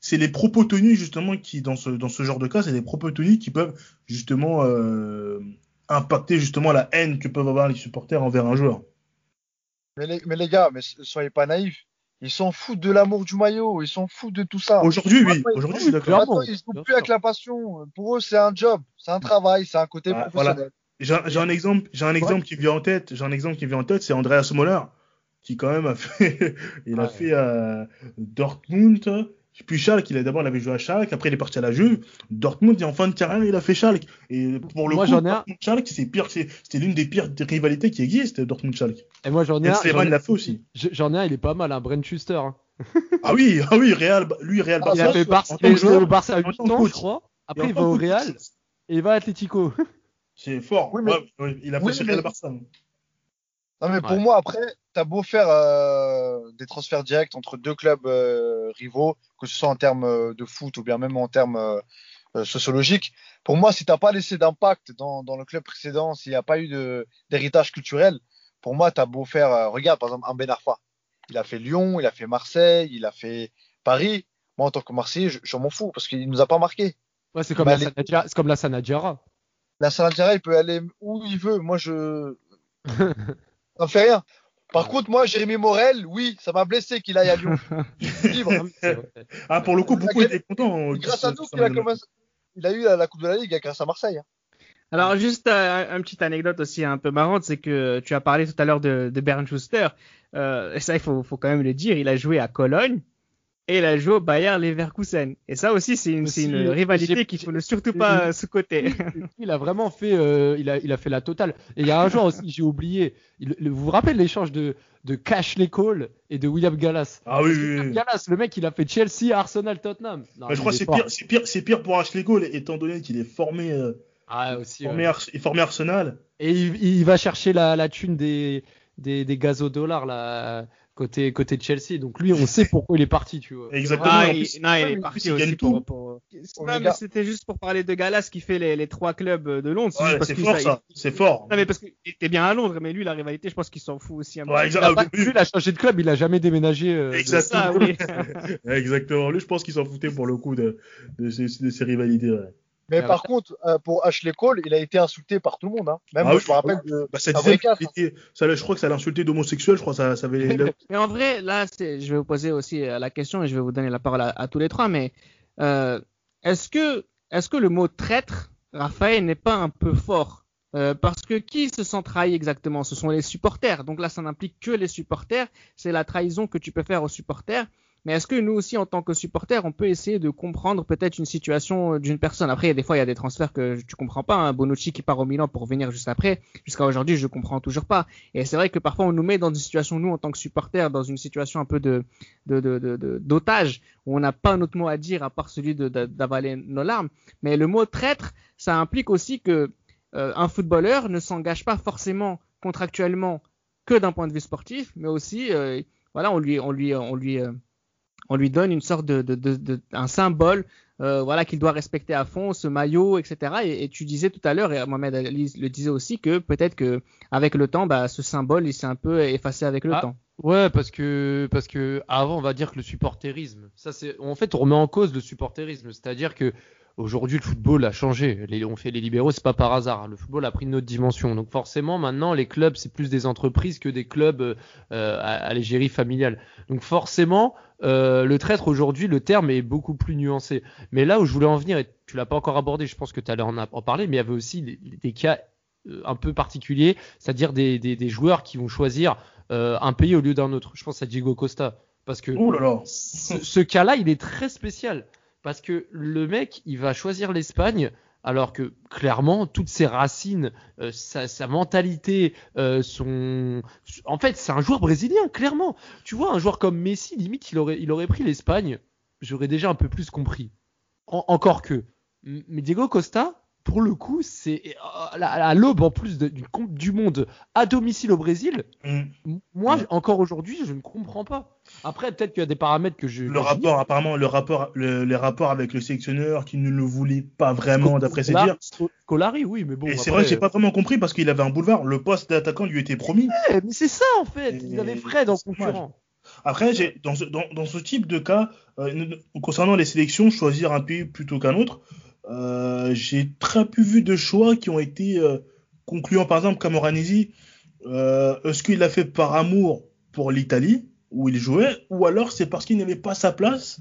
c'est, les propos tenus justement qui, dans ce, dans ce genre de cas, c'est les propos tenus qui peuvent justement euh, impacter justement la haine que peuvent avoir les supporters envers un joueur. Mais les, mais les gars, mais soyez pas naïfs. Ils s'en foutent de l'amour du maillot, ils s'en foutent de tout ça. Aujourd'hui, oui. Aujourd'hui, ils- ils jouent Bien plus sûr. avec la passion. Pour eux, c'est un job, c'est un travail, c'est un côté Ah, professionnel. J'ai un, j'ai un exemple, j'ai un exemple qui vient en tête. J'ai un exemple qui vient en tête, c'est Andreas Moller, qui quand même a fait, il a Ouais. fait euh, Dortmund, puis Schalke. Il a d'abord il avait joué à Schalke, après il est parti à la Juve. Dortmund, et en fin de carrière, il a fait Schalke. Et pour le Moi, coup, j'en ai Schalke, c'est pire, c'était l'une des pires rivalités qui existent, Dortmund Schalke. Et moi, j'en ai Et un. Sleman j'en- l'a fait aussi. J'en ai un, il est pas mal, un Brent Schuster. hein. Ah oui, ah oui, Real, lui, Real Ah, Il Barça. a fait il est joué joueur, au Barça à en 8 tant que ans, coach. je crois. Et Après, il va au Real coach, et il va à Atletico. C'est fort. Oui, mais- Ouais, il a fait Oui, mais- Real Barça. Non, mais pour Ouais. moi, après, t'as beau faire euh, des transferts directs entre deux clubs euh, rivaux, que ce soit en termes euh, de foot ou bien même en termes euh, sociologiques. Pour moi, si t'as pas laissé d'impact dans, dans le club précédent, s'il n'y a pas eu d'héritage culturel, pour moi, t'as beau faire, regarde, par exemple, un Ben Arfa. Il a fait Lyon, il a fait Marseille, il a fait Paris. Moi, en tant que Marseillais, je, je m'en fous parce qu'il nous a pas marqué. Ouais, c'est comme, la Sanadjara- comme la Sanadjara. La il peut aller où il veut. Moi, je. Ça me fait rien. Par contre, moi, Jérémy Morel, oui, ça m'a blessé qu'il aille à Lyon. Libre. Vrai. Ah, pour le coup, Il a beaucoup étaient contents. Grâce à nous qu'il a commencé. Il a eu la, Coupe de la Ligue grâce à Marseille. hein. Alors juste euh, une petite anecdote aussi un peu marrante, c'est que tu as parlé tout à l'heure de, de Bernd Schuster. Euh, et ça, il faut, faut quand même le dire, il a joué à Cologne et il a joué au Bayer Leverkusen. Et ça aussi, c'est une, rivalité qu'il faut ne surtout pas euh, sous-côté. Il a vraiment fait, euh, il, a, il a fait la totale. Et il y a un joueur aussi, j'ai oublié. Il- le- vous vous rappelez l'échange de, de Cashley Cole et de William Gallas? Ah oui, oui, William oui. Gallas, le mec, il a fait Chelsea, Arsenal, Tottenham. Non, Bah, je crois que est c'est pire, c'est pire, c'est pire pour Ashley Cole, étant donné qu'il est formé, euh, Ah, aussi. formé, ouais. Formé Arsenal. Et il, il va chercher la, la thune des, des, des gazodollars là, côté, côté de Chelsea. Donc lui, on sait pourquoi il est parti, tu vois. Exactement. Ah, en il, plus- non, il ouais, est parti aussi pour, Non, mais c'était juste pour parler de Galas qui fait les, les trois clubs de Londres. c'est Ouais, fort ça, c'est fort. Non mais parce qu'il était bien à Londres, mais lui la rivalité, je pense qu'il s'en fout aussi un peu. Ouais, Il a ah, pas- lui, il a changé de club, il a jamais déménagé. euh, de- Exact. Ça, oui. Exactement. Lui, je pense qu'il s'en foutait pour le coup de, de, ces, de ces rivalités. ouais. Mais par contre, euh, pour Ashley Cole, il a été insulté par tout le monde. Hein. Même Ah oui, je me rappelle de. Bah, ça Un disait casse, était- ça, je crois que ça l'insultait d'homosexuel, je crois que ça, ça avait. Mais en vrai, là, je vais vous poser aussi euh, la question et je vais vous donner la parole à, à tous les trois. Mais euh, est-ce que, est-ce que le mot traître, Raphaël, n'est pas un peu fort? Euh, Parce que qui se sent trahi exactement? Ce sont les supporters. Donc là, ça n'implique que les supporters. C'est la trahison que tu peux faire aux supporters. Mais est-ce que nous aussi, en tant que supporters, on peut essayer de comprendre peut-être une situation euh, d'une personne? Après, il y a des fois, il y a des transferts que tu comprends pas. Hein. Bonucci qui part au Milan pour venir juste après. Jusqu'à aujourd'hui, je comprends toujours pas. Et c'est vrai que parfois, on nous met dans une situation, nous, en tant que supporters, dans une situation un peu de d'otage, où on n'a pas un autre mot à dire à part celui d'avaler nos larmes. Mais le mot traître, ça implique aussi que euh, un footballeur ne s'engage pas forcément contractuellement que d'un point de vue sportif, mais aussi, euh, voilà, on lui, on lui, on lui donne une sorte de, de, de, de- un symbole, euh, voilà, qu'il doit respecter à fond, ce maillot, etc. Et, et tu disais tout à l'heure, et Mohamed Ali le disait aussi, que peut-être que avec le temps, bah, ce symbole, il s'est un peu effacé avec le Ah. temps. Ouais, parce que parce que avant on va dire que le supporterisme, ça c'est en fait on remet en cause le supporterisme, c'est-à-dire que aujourd'hui le football a changé. Les, on fait les libéraux, c'est pas par hasard. Le football a pris une autre dimension. Donc forcément maintenant les clubs c'est plus des entreprises que des clubs euh, à, à l'égérie familiale. Donc forcément euh, le traître aujourd'hui le terme est beaucoup plus nuancé. Mais là où je voulais en venir et tu l'as pas encore abordé, je pense que tu allais en, en parler, mais il y avait aussi des, des cas euh, un peu particuliers, c'est-à-dire des, des, des joueurs qui vont choisir euh, un pays au lieu d'un autre. Je pense à Diego Costa. Parce que là là. ce, ce cas-là, il est très spécial. Parce que le mec, il va choisir l'Espagne, alors que clairement, toutes ses racines, euh, sa, mentalité, euh. En fait, c'est un joueur brésilien, clairement. Tu vois, un joueur comme Messi, limite, il aurait, il aurait pris l'Espagne, j'aurais déjà un peu plus compris. En- encore que. Mais Diego Costa, pour le coup, c'est euh, à à l'aube en plus d'une Coupe du Monde à domicile au Brésil. Mm. Moi, Ouais. encore aujourd'hui, je ne comprends pas. Après, peut-être qu'il y a des paramètres que je. Le rapport, apparemment, le rapport, le- les rapports avec le sélectionneur qui ne le voulait pas vraiment, d'après ses dires. Sco- Scolari, oui, mais bon. Et c'est vrai que j'ai pas vraiment compris parce qu'il avait un boulevard. Le poste d'attaquant lui était promis. euh, Mais c'est ça en fait. Et- Il avait Fred en concurrent. Après, dans ce, dans, dans ce type de cas, euh, concernant les sélections, choisir un pays plutôt qu'un autre, euh, j'ai très peu vu de choix qui ont été euh, concluants. Par exemple, Camoranesi, euh, est-ce qu'il l'a fait par amour pour l'Italie, où il jouait, ou alors c'est parce qu'il n'avait pas sa place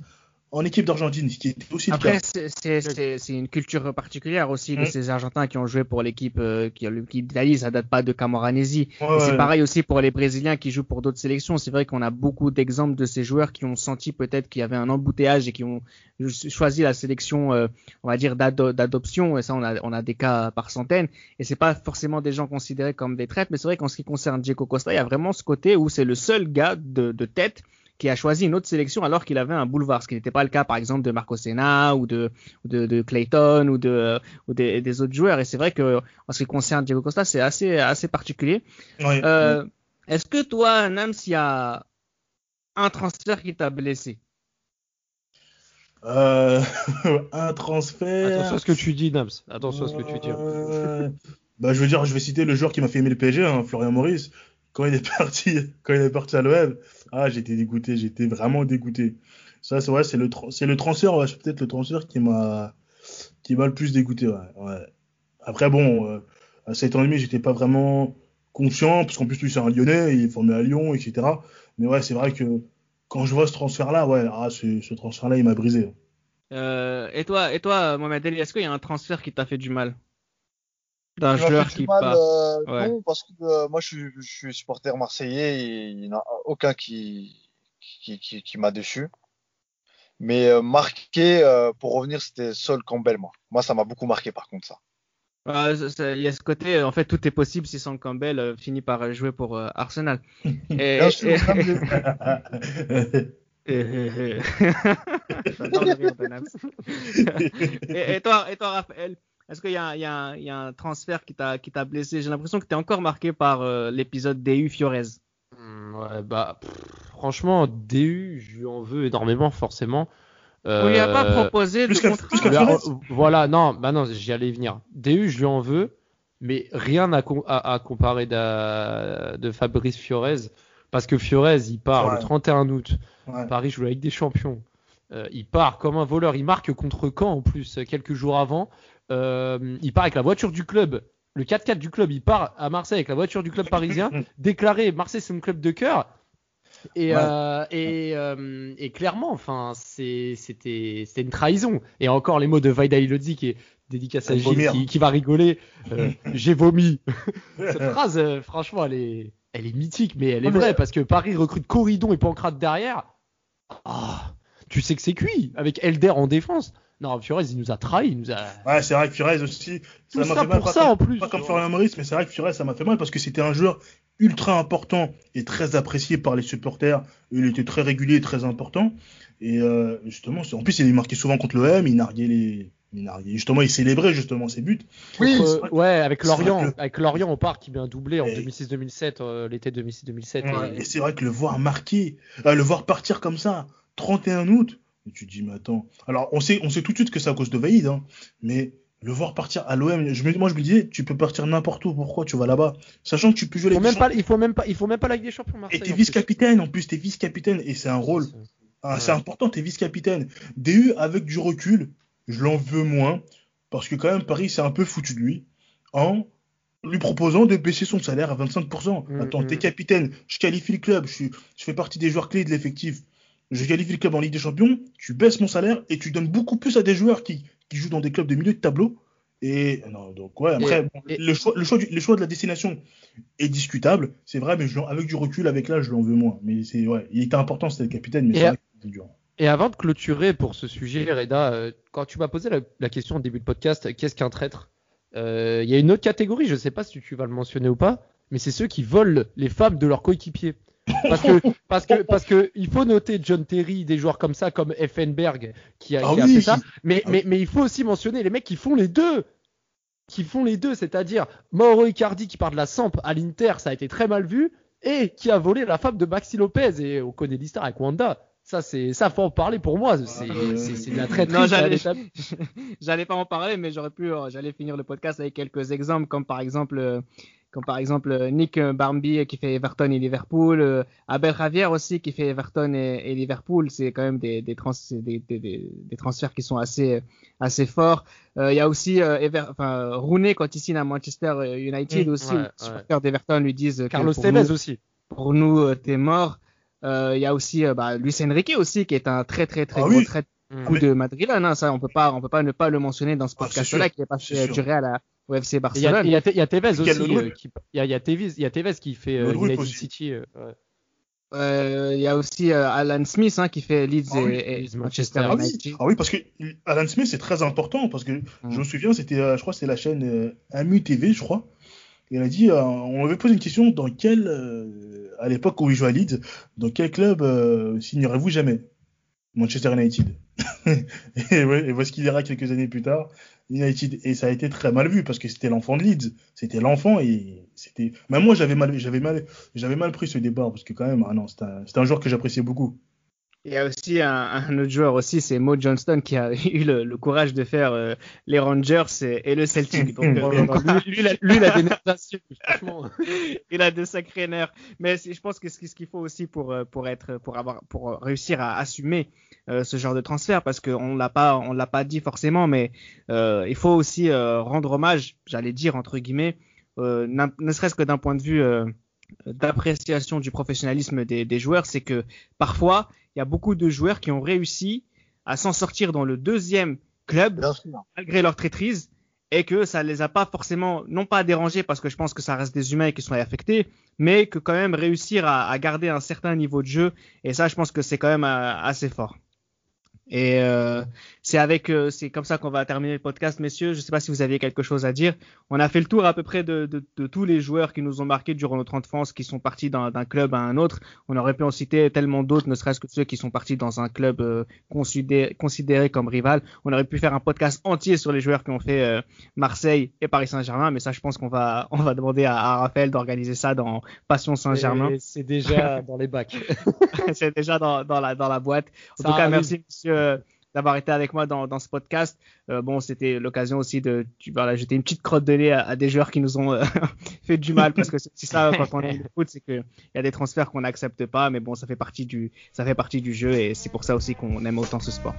en équipe d'Argentine, ce qui était aussi le Après, cas. c'est- c'est c'est- c'est une culture particulière aussi de ces Argentins qui ont joué pour l'équipe euh, qui l'équipe d'Italie. Ça date pas de Camoranesi. Ouais, c'est ouais. pareil aussi pour les Brésiliens qui jouent pour d'autres sélections. C'est vrai qu'on a beaucoup d'exemples de ces joueurs qui ont senti peut-être qu'il y avait un embouteillage et qui ont choisi la sélection, euh, on va dire, d'ado- d'adoption. Et ça, on a, on a des cas par centaines. Et c'est pas forcément des gens considérés comme des traites. Mais c'est vrai qu'en ce qui concerne Diego Costa, il y a vraiment ce côté où c'est le seul gars de, de tête qui a choisi une autre sélection alors qu'il avait un boulevard, ce qui n'était pas le cas par exemple de Marco Senna ou de, ou de, de Clayton ou, de, ou des, des autres joueurs. Et c'est vrai que en ce qui concerne Diego Costa, c'est assez, assez particulier. Euh, Est-ce que toi, Nams, il y a un transfert qui t'a blessé? Euh, un transfert. Attention à ce que tu dis, Nams. Attention à ce que tu dis. Euh, bah, je veux dire, je vais citer le joueur qui m'a fait aimer le PSG, hein, Florian Maurice. Quand il est parti, quand il est parti à l'OM, ah, j'étais dégoûté, j'étais vraiment dégoûté. Ça, c'est ouais, c'est le, c'est le transfert, ouais, c'est peut-être le transfert qui m'a, qui m'a le plus dégoûté. Après, bon, euh, à 7 ans et demi, j'étais pas vraiment conscient, parce qu'en plus, lui, c'est un Lyonnais, il est formé à Lyon, etc. Mais ouais, c'est vrai que quand je vois ce transfert-là, ouais, ah, ce, ce transfert-là, il m'a brisé. euh, Et toi, et toi, Mohamed Ali, est-ce qu'il y a un transfert qui t'a fait du mal? D'un joueur qui mal, part euh, Ouais. Non, parce que euh, moi je suis, je suis supporter marseillais et il n'y en a aucun qui, qui, qui, qui m'a déçu. Mais euh, marqué, pour revenir, c'était Sol Campbell, moi. Moi, ça m'a beaucoup marqué par contre, ça. Il y a ce côté, en fait, tout est possible si Son Campbell finit par jouer pour Arsenal. Bien sûr, et toi, et toi, Raphaël, est-ce qu'il y, a un- il y a un- il y a un transfert qui t'a blessé? J'ai l'impression que tu es encore marqué par euh, l'épisode DU Fiorez. Hmm, Ouais, bah, pff, franchement, DU, je lui en veux énormément, forcément. On lui a pas Euh, proposé de contrat. a- Fiorez voilà, non, bah non, j'y allais y venir. DU, je lui en veux, mais rien à, com- à, à comparer de Fabrice Fiorez, parce que Fiorez, il part Ouais. le 31 août. Ouais. Paris joue avec des champions. Euh, il part comme un voleur. Il marque contre Caen en plus euh, quelques jours avant. Euh, il part avec la voiture du club. Le 4x4 du club, il part à Marseille avec la voiture du club parisien. déclaré Marseille c'est mon club de cœur. Et, Ouais. euh, et, euh, et clairement, enfin, c'était une trahison. Et encore les mots de Vaida Ilodzi qui est dédicace à Gilles qui, qui va rigoler. Euh, J'ai vomi. Cette phrase, franchement, elle est, elle est mythique, mais elle est vraie parce que Paris recrute Corridon et Pancrate derrière. Ah, tu sais que c'est cuit avec Elder en défense. Non, Fiorez, il nous a trahis, il nous a. Ouais, c'est vrai que Fiorez aussi, ça Tout ça fait mal. pour pas ça comme, en plus. Pas comme Florian Maurice, mais c'est vrai que Fiorez, ça m'a fait mal parce que c'était un joueur ultra important et très apprécié par les supporters. Il était très régulier et très important. Et euh, justement, en plus, il est marqué souvent contre l'OM, il narguait les. Il narguait, justement, il célébrait justement ses buts. Oui, que- ouais, avec Lorient, que- avec Lorient, on part qui met un doublé en Et- 2006-2007, euh, l'été 2006-2007. Ouais, et- Et c'est vrai que le voir marquer, euh, le voir partir comme ça, 31 août, et tu te dis, mais attends. Alors, on sait, on sait tout de suite que c'est à cause de Vaïd, hein, mais le voir partir à l'OM, je me, moi je me disais, tu peux partir n'importe où, pourquoi tu vas là-bas? Sachant que tu peux jouer faut les même pas, il faut même pas, il faut même pas la Ligue des Champions Et t'es en vice-capitaine, en plus, t'es vice-capitaine, et c'est un rôle, plus. ah, Ouais. c'est important, t'es vice-capitaine. DU, avec du recul, je l'en veux moins, parce que quand même, Paris s'est un peu foutu de lui, en lui proposant de baisser son salaire à 25%. Mm, Attends, mm. t'es capitaine, je qualifie le club, je, suis, je fais partie des joueurs clés de l'effectif. Je qualifie le club en Ligue des Champions, tu baisses mon salaire et tu donnes beaucoup plus à des joueurs qui, qui jouent dans des clubs de milieu de tableau. Et non, donc ouais, après, bon, et- le, choix, le, choix du, le choix de la destination est discutable, c'est vrai, mais je avec du recul, avec l'âge, je l'en veux moins. Mais c'est ouais, il était important, c'était le capitaine, mais c'est vrai que dur. Et avant de clôturer pour ce sujet, Reda, euh, quand tu m'as posé la, la question au début de podcast, qu'est-ce qu'un traître? Euh, Il y a une autre catégorie, je sais pas si tu vas le mentionner ou pas, mais c'est ceux qui volent les femmes de leurs coéquipiers. Parce que, parce que, parce que, il faut noter John Terry, des joueurs comme ça, comme Effenberg, qui a, Ah qui a oui. fait ça. Mais, Ah mais, mais il faut aussi mentionner les mecs qui font les deux. qui font les deux, c'est-à-dire Mauro Icardi qui part de la Samp à l'Inter, ça a été très mal vu, et qui a volé la femme de Maxi Lopez et on connaît l'histoire avec Wanda. Ça, c'est, ça faut en parler pour moi. C'est, Ah, c'est, ouais. c'est de la traîtrise. Non, j'allais pas en parler, mais j'aurais pu, euh, j'allais finir le podcast avec quelques exemples, comme par exemple, euh, comme par exemple euh, Nick euh, Barmby euh, qui fait Everton et Liverpool, euh, Abel Javier aussi qui fait Everton et, et Liverpool. C'est quand même des, des, trans, des, des, des, des transferts qui sont assez, assez forts. Euh, Il y a aussi euh, Ever, enfin, Rooney quand il signe à Manchester United Mm, aussi. ouais, les ouais. supporters d'Everton lui disent que Carlos pour Tevez nous- aussi. pour nous, euh, t'es mort. Euh, Il y a aussi euh, bah, Luis Enrique aussi, qui est un très très très Ah gros oui. trait Mm. coup de Madrilène. Hein, ça, on peut pas, on peut pas ne pas le mentionner dans ce Ah, podcast-là, qui est passé euh, du Real à au FC Il y a, Barcelone. il y a, il y a Tevez Il aussi. euh, il y a, il y a Tevez, il y a Tevez qui fait Le euh, United aussi. City. euh, ouais. Euh, Il y a aussi euh, Alan Smith qui fait Leeds Ah oui, et, Manchester Manchester. Ah oui, United. ah oui, parce que Alan Smith c'est très important parce que je me souviens c'était je crois que c'était la chaîne euh, Amu TV je crois. Et elle a dit euh, on avait posé une question dans quel euh, à l'époque où il jouait à Leeds dans quel club euh, signerez-vous jamais? Manchester United. et, ouais, et voici qu'il ira quelques années plus tard United et ça a été très mal vu parce que c'était l'enfant de Leeds, c'était l'enfant et c'était même moi j'avais mal j'avais mal j'avais mal pris ce débat parce que quand même ah non c'était un joueur que j'appréciais beaucoup. Il y a aussi un, un autre joueur aussi, c'est Mo Johnston qui a eu le, le courage de faire euh, les Rangers et, et le Celtic. Donc, euh, lui, lui, il a- lui, il a des nerfs franchement. il a de sacrés nerfs. Mais je pense que ce ce qu'il faut aussi pour euh, pour être pour avoir pour réussir à assumer euh, ce genre de transfert, parce qu'on l'a pas on l'a pas dit forcément, mais il faut aussi rendre hommage, j'allais dire entre guillemets, ne serait-ce que d'un point de vue d'appréciation du professionnalisme des, des joueurs, c'est que parfois il y a beaucoup de joueurs qui ont réussi à s'en sortir dans le deuxième club malgré leur traîtrise et que ça les a pas forcément, non pas dérangés parce que je pense que ça reste des humains et qui sont affectés, mais que quand même réussir à, à garder un certain niveau de jeu et ça je pense que c'est quand même euh, assez fort. Et euh, c'est avec, euh, c'est comme ça qu'on va terminer le podcast, messieurs. Je sais pas si vous aviez quelque chose à dire. On a fait le tour à peu près de, de, de tous les joueurs qui nous ont marqués durant notre enfance, qui sont partis d'un club à un autre. On aurait pu en citer tellement d'autres, ne serait-ce que ceux qui sont partis dans un club euh, considéré, considéré comme rival. On aurait pu faire un podcast entier sur les joueurs qui ont fait Marseille et Paris Saint-Germain, mais ça, je pense qu'on va, on va demander à, à Raphaël d'organiser ça dans Passion Saint-Germain. C'est déjà dans les bacs. c'est déjà dans, dans, la, dans la boîte. En Ça tout cas, arrive. merci monsieur euh, d'avoir été avec moi dans, ce podcast. Euh, bon, c'était l'occasion aussi de voilà, jeter une petite crotte de nez à, des joueurs qui nous ont euh, fait du mal parce que c'est ça quand on aime le foot, c'est qu'il y a des transferts qu'on n'accepte pas, mais bon, ça fait partie du ça fait partie du jeu et c'est pour ça aussi qu'on aime autant ce sport.